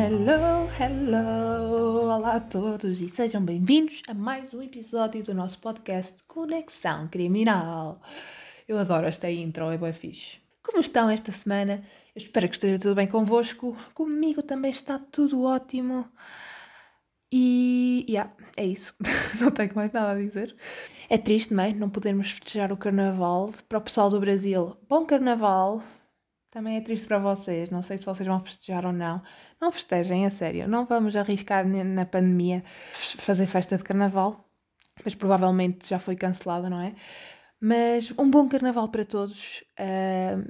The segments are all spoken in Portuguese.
Hello, hello! Olá a todos e sejam bem-vindos a mais um episódio do nosso podcast Conexão Criminal. Eu adoro esta intro, é bem fixe. Como estão esta semana? Eu espero que esteja tudo bem convosco. Comigo também está tudo ótimo. E yeah, é isso. não tenho mais nada a dizer. É triste, não é? Não podermos festejar o carnaval. Para o pessoal do Brasil, bom carnaval! Também é triste para vocês, não sei se vocês vão festejar ou não. Não festejem, a sério. Não vamos arriscar na pandemia fazer festa de carnaval, mas provavelmente já foi cancelada, não é? Mas um bom carnaval para todos. Uh,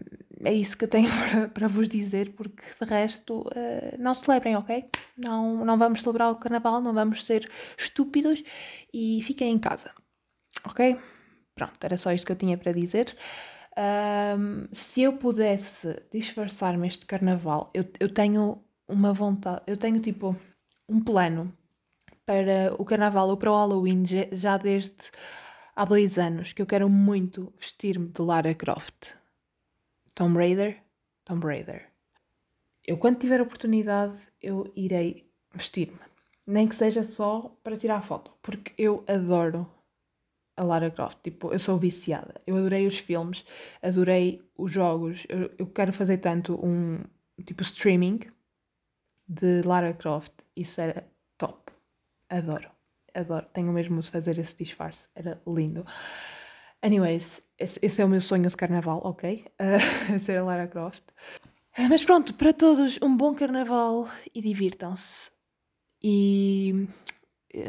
é isso que eu tenho para, para vos dizer, porque de resto, uh, não celebrem, ok? Não, não vamos celebrar o carnaval, não vamos ser estúpidos e fiquem em casa, ok? Pronto, era só isto que eu tinha para dizer. Um, se eu pudesse disfarçar-me este carnaval, eu, eu tenho uma vontade, eu tenho tipo um plano para o carnaval ou para o Halloween já desde há dois anos que eu quero muito vestir-me de Lara Croft. Tomb Raider, Tomb Raider. Eu quando tiver oportunidade eu irei vestir-me. Nem que seja só para tirar foto, porque eu adoro a Lara Croft. Tipo, eu sou viciada. Eu adorei os filmes, adorei os jogos. Eu, eu quero fazer tanto um tipo streaming de Lara Croft. Isso era top. Adoro. Adoro. Tenho mesmo de fazer esse disfarce. Era lindo. Anyways, esse, esse é o meu sonho de carnaval, ok? Uh, ser a Lara Croft. Mas pronto, para todos, um bom carnaval e divirtam-se. E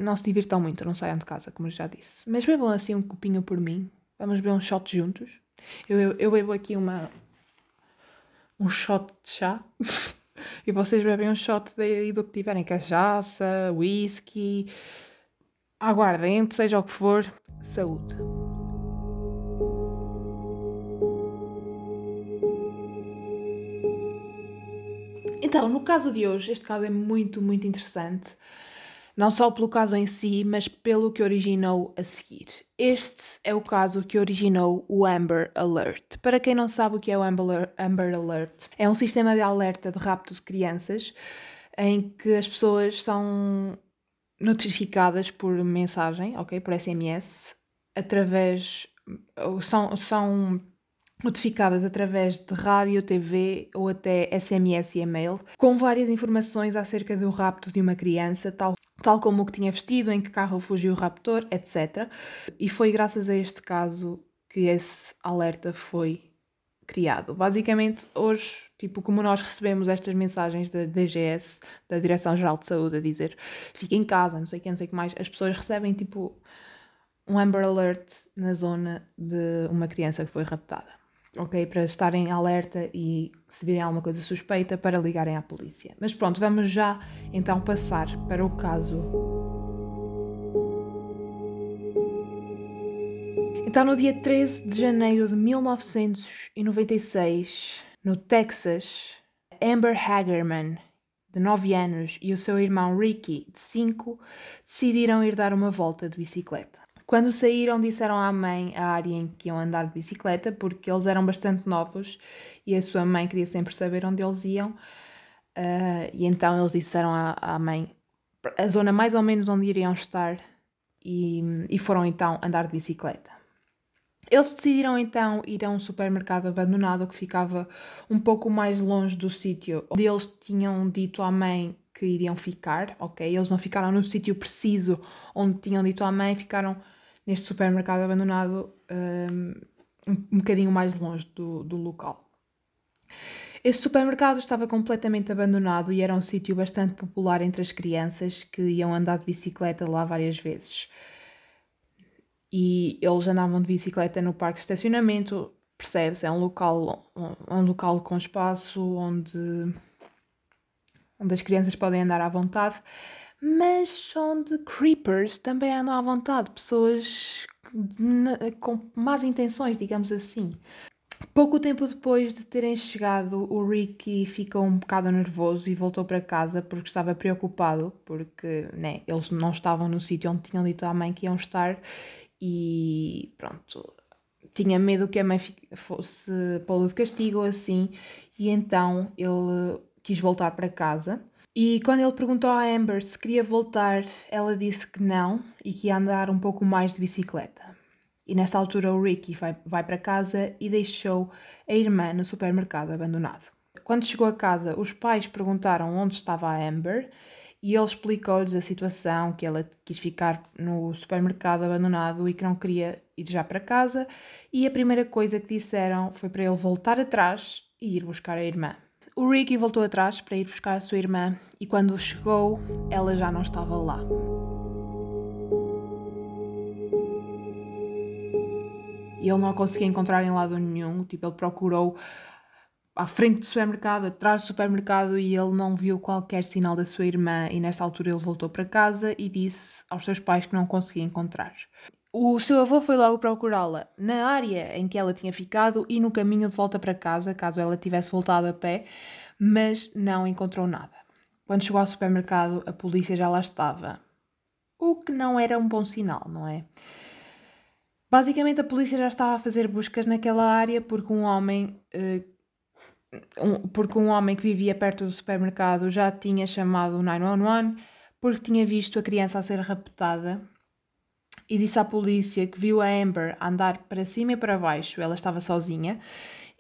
não se divirtam muito, não saiam de casa, como já disse. Mas bebam assim um copinho por mim. Vamos beber um shot juntos. Eu, eu, eu bebo aqui uma um shot de chá. e vocês bebem um shot de, do que tiverem, cachaça, whisky, aguardente, seja o que for. Saúde. Então, no caso de hoje, este caso é muito, muito interessante não só pelo caso em si, mas pelo que originou a seguir. Este é o caso que originou o Amber Alert. Para quem não sabe o que é o Amber, Alert, é um sistema de alerta de rapto de crianças em que as pessoas são notificadas por mensagem, ok, por SMS, através são, são notificadas através de rádio, TV ou até SMS e e-mail, com várias informações acerca do rapto de uma criança, tal, tal como o que tinha vestido, em que carro fugiu o raptor, etc. E foi graças a este caso que esse alerta foi criado. Basicamente, hoje, tipo, como nós recebemos estas mensagens da DGS, da Direção-Geral de Saúde, a dizer fica em casa, não sei o que, não sei o que mais, as pessoas recebem, tipo, um Amber Alert na zona de uma criança que foi raptada ok? Para estarem alerta e se virem alguma coisa suspeita para ligarem à polícia. Mas pronto, vamos já então passar para o caso. Então, no dia 13 de janeiro de 1996, no Texas, Amber Hagerman, de 9 anos, e o seu irmão Ricky, de 5, decidiram ir dar uma volta de bicicleta. Quando saíram, disseram à mãe a área em que iam andar de bicicleta, porque eles eram bastante novos e a sua mãe queria sempre saber onde eles iam. Uh, e então eles disseram à, à, mãe a zona mais ou menos onde iriam estar e, e foram então andar de bicicleta. Eles decidiram então ir a um supermercado abandonado que ficava um pouco mais longe do sítio onde eles tinham dito à mãe que iriam ficar, ok? Eles não ficaram no sítio preciso onde tinham dito à mãe, ficaram neste supermercado abandonado um, um bocadinho mais longe do, do local. Este supermercado estava completamente abandonado e era um sítio bastante popular entre as crianças que iam andar de bicicleta lá várias vezes. E eles andavam de bicicleta no parque de estacionamento, percebe-se, é um local, um local com espaço onde, onde as crianças podem andar à vontade mas onde creepers também andam à vontade, pessoas com más intenções, digamos assim. Pouco tempo depois de terem chegado, o Ricky ficou um bocado nervoso e voltou para casa porque estava preocupado, porque né, eles não estavam no sítio onde tinham dito à mãe que iam estar e pronto, tinha medo que a mãe fosse pô-lo de castigo assim, e então ele quis voltar para casa E quando ele perguntou à Amber se queria voltar, ela disse que não e que ia andar um pouco mais de bicicleta. E nesta altura o Ricky vai, vai para casa e deixou a irmã no supermercado abandonado. Quando chegou a casa, os pais perguntaram onde estava a Amber e ele explicou-lhes a situação, que ela quis ficar no supermercado abandonado e que não queria ir já para casa. E a primeira coisa que disseram foi para ele voltar atrás e ir buscar a irmã. O Ricky voltou atrás para ir buscar a sua irmã e quando chegou, ela já não estava lá. E ele não a conseguia encontrar em lado nenhum, tipo, ele procurou à frente do supermercado, atrás do supermercado e ele não viu qualquer sinal da sua irmã e nesta altura ele voltou para casa e disse aos seus pais que não conseguia encontrar. O seu avô foi logo procurá-la na área em que ela tinha ficado e no caminho de volta para casa, caso ela tivesse voltado a pé, mas não encontrou nada. Quando chegou ao supermercado, a polícia já lá estava. O que não era um bom sinal, não é? Basicamente, a polícia já estava a fazer buscas naquela área porque um homem. Um, porque um homem que vivia perto do supermercado já tinha chamado o 911 porque tinha visto a criança a ser raptada e disse à polícia que viu a Amber andar para cima e para baixo, ela estava sozinha,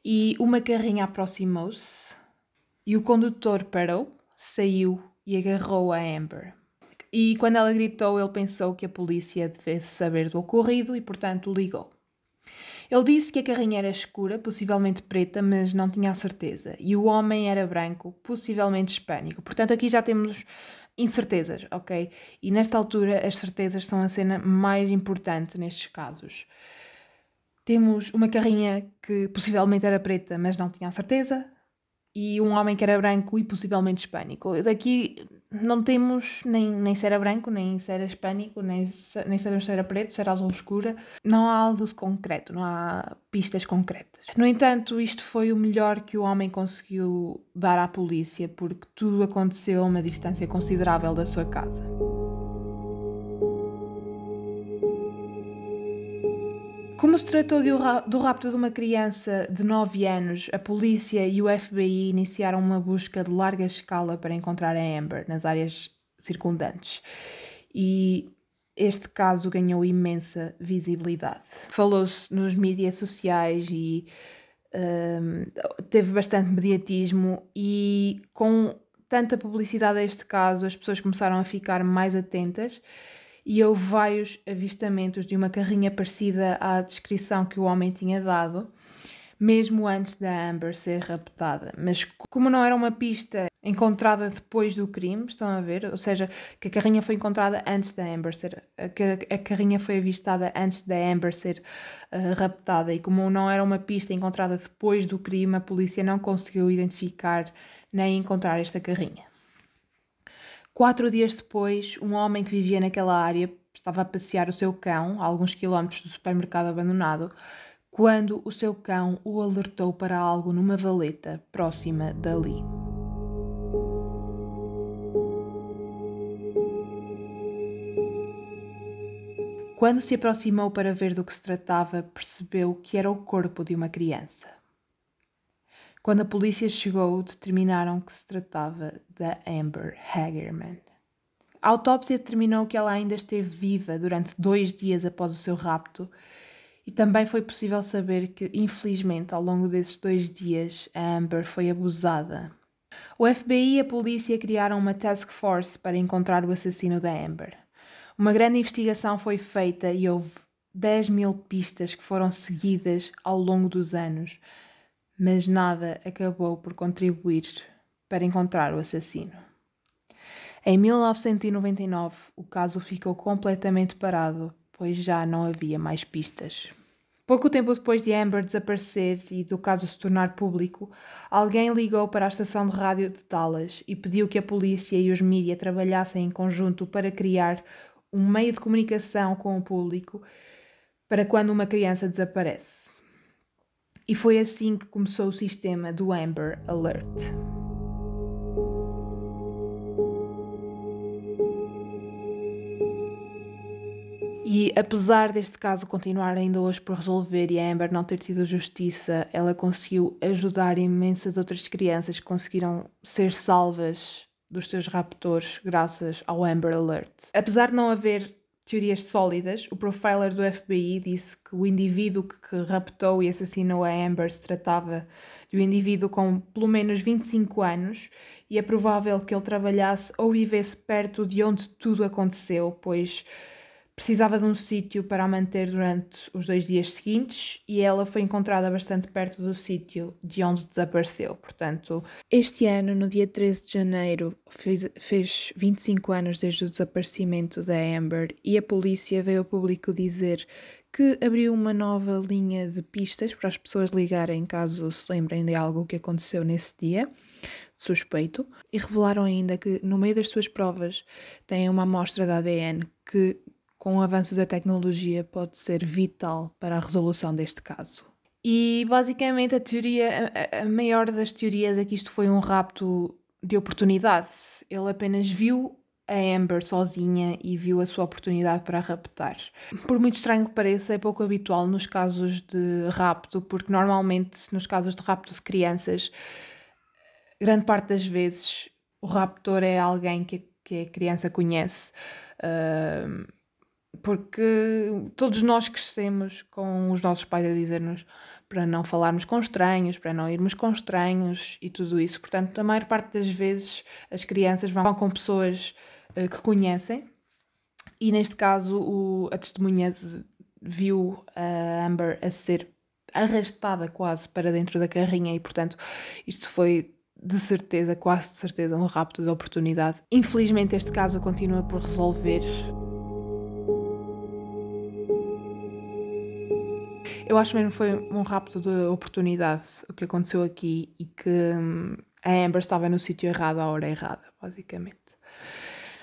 e uma carrinha aproximou-se e o condutor parou, saiu e agarrou a Amber. E quando ela gritou, ele pensou que a polícia devesse saber do ocorrido e, portanto, ligou. Ele disse que a carrinha era escura, possivelmente preta, mas não tinha a certeza. E o homem era branco, possivelmente hispânico. Portanto, aqui já temos incertezas, ok? E nesta altura as certezas são a cena mais importante nestes casos. Temos uma carrinha que possivelmente era preta, mas não tinha a certeza, e um homem que era branco e possivelmente hispânico. Daqui não temos nem, nem se era branco, nem se era hispânico, nem, nem sabemos se era preto, se era azul escura. Não há algo de concreto, não há pistas concretas. No entanto, isto foi o melhor que o homem conseguiu dar à polícia, porque tudo aconteceu a uma distância considerável da sua casa. Como se tratou do rapto de uma criança de 9 anos, a polícia e o FBI iniciaram uma busca de larga escala para encontrar a Amber nas áreas circundantes. E este caso ganhou imensa visibilidade. Falou-se nos mídias sociais e um, teve bastante mediatismo, e com tanta publicidade a este caso, as pessoas começaram a ficar mais atentas e houve vários avistamentos de uma carrinha parecida à descrição que o homem tinha dado, mesmo antes da Amber ser raptada. Mas como não era uma pista encontrada depois do crime, estão a ver? Ou seja, que a carrinha foi encontrada antes da Amber ser. que a carrinha foi avistada antes da Amber ser uh, raptada. E como não era uma pista encontrada depois do crime, a polícia não conseguiu identificar nem encontrar esta carrinha. Quatro dias depois, um homem que vivia naquela área estava a passear o seu cão a alguns quilómetros do supermercado abandonado quando o seu cão o alertou para algo numa valeta próxima dali. Quando se aproximou para ver do que se tratava, percebeu que era o corpo de uma criança. Quando a polícia chegou, determinaram que se tratava da Amber Hagerman. A autópsia determinou que ela ainda esteve viva durante dois dias após o seu rapto e também foi possível saber que, infelizmente, ao longo desses dois dias, a Amber foi abusada. O FBI e a polícia criaram uma task force para encontrar o assassino da Amber. Uma grande investigação foi feita e houve 10 mil pistas que foram seguidas ao longo dos anos, mas nada acabou por contribuir para encontrar o assassino. Em 1999, o caso ficou completamente parado, pois já não havia mais pistas. Pouco tempo depois de Amber desaparecer e do caso se tornar público, alguém ligou para a estação de rádio de Dallas e pediu que a polícia e os mídias trabalhassem em conjunto para criar um meio de comunicação com o público para quando uma criança desaparece. E foi assim que começou o sistema do Amber Alert. E apesar deste caso continuar ainda hoje por resolver e a Amber não ter tido justiça, ela conseguiu ajudar imensas outras crianças que conseguiram ser salvas dos seus raptores graças ao Amber Alert. Apesar de não haver teorias sólidas, o profiler do FBI disse que o indivíduo que raptou e assassinou a Amber se tratava de um indivíduo com pelo menos 25 anos e é provável que ele trabalhasse ou vivesse perto de onde tudo aconteceu, pois precisava de um sítio para a manter durante os dois dias seguintes e ela foi encontrada bastante perto do sítio de onde desapareceu. Portanto, este ano, no dia 13 de janeiro, fez, fez 25 anos desde o desaparecimento da Amber e a polícia veio ao público dizer que abriu uma nova linha de pistas para as pessoas ligarem caso se lembrem de algo que aconteceu nesse dia suspeito e revelaram ainda que no meio das suas provas têm uma amostra de ADN que com o avanço da tecnologia, pode ser vital para a resolução deste caso. E basicamente a teoria, a, a maior das teorias é que isto foi um rapto de oportunidade. Ele apenas viu a Amber sozinha e viu a sua oportunidade para a raptar. Por muito estranho que pareça, é pouco habitual nos casos de rapto, porque normalmente nos casos de rapto de crianças, grande parte das vezes o raptor é alguém que, que a criança conhece. Uh, porque todos nós crescemos com os nossos pais a dizer-nos para não falarmos com estranhos, para não irmos com estranhos e tudo isso. Portanto, a maior parte das vezes as crianças vão com pessoas uh, que conhecem e neste caso o, a testemunha de, viu a Amber a ser arrastada quase para dentro da carrinha e portanto isto foi de certeza, quase de certeza, um rapto de oportunidade. Infelizmente este caso continua por resolver Eu acho mesmo que foi um rapto de oportunidade o que aconteceu aqui e que hum, a Amber estava no sítio errado à hora errada, basicamente.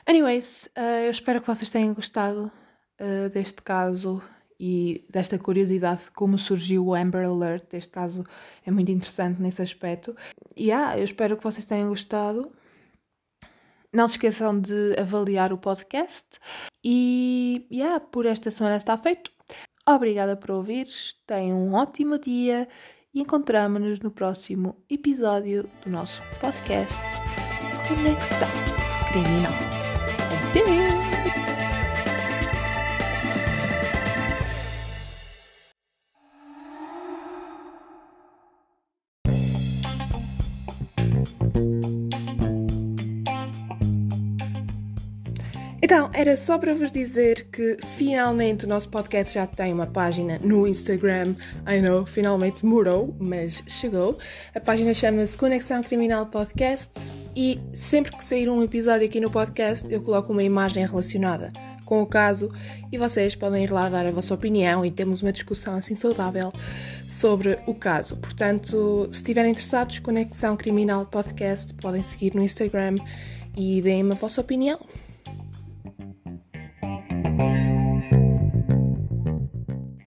Anyways, uh, eu espero que vocês tenham gostado uh, deste caso e desta curiosidade de como surgiu o Amber Alert. Este caso é muito interessante nesse aspecto. E yeah, eu espero que vocês tenham gostado. Não se esqueçam de avaliar o podcast. E yeah, por esta semana está feito. Obrigada por ouvir, tenham um ótimo dia e encontramos-nos no próximo episódio do nosso podcast Conexão Criminal. Adeus! Então, era só para vos dizer que finalmente o nosso podcast já tem uma página no Instagram. I know, finalmente demorou, mas chegou. A página chama-se Conexão Criminal Podcasts e sempre que sair um episódio aqui no podcast eu coloco uma imagem relacionada com o caso e vocês podem ir lá dar a vossa opinião e temos uma discussão assim saudável sobre o caso. Portanto, se estiverem interessados, Conexão Criminal Podcast, podem seguir no Instagram e deem-me a vossa opinião.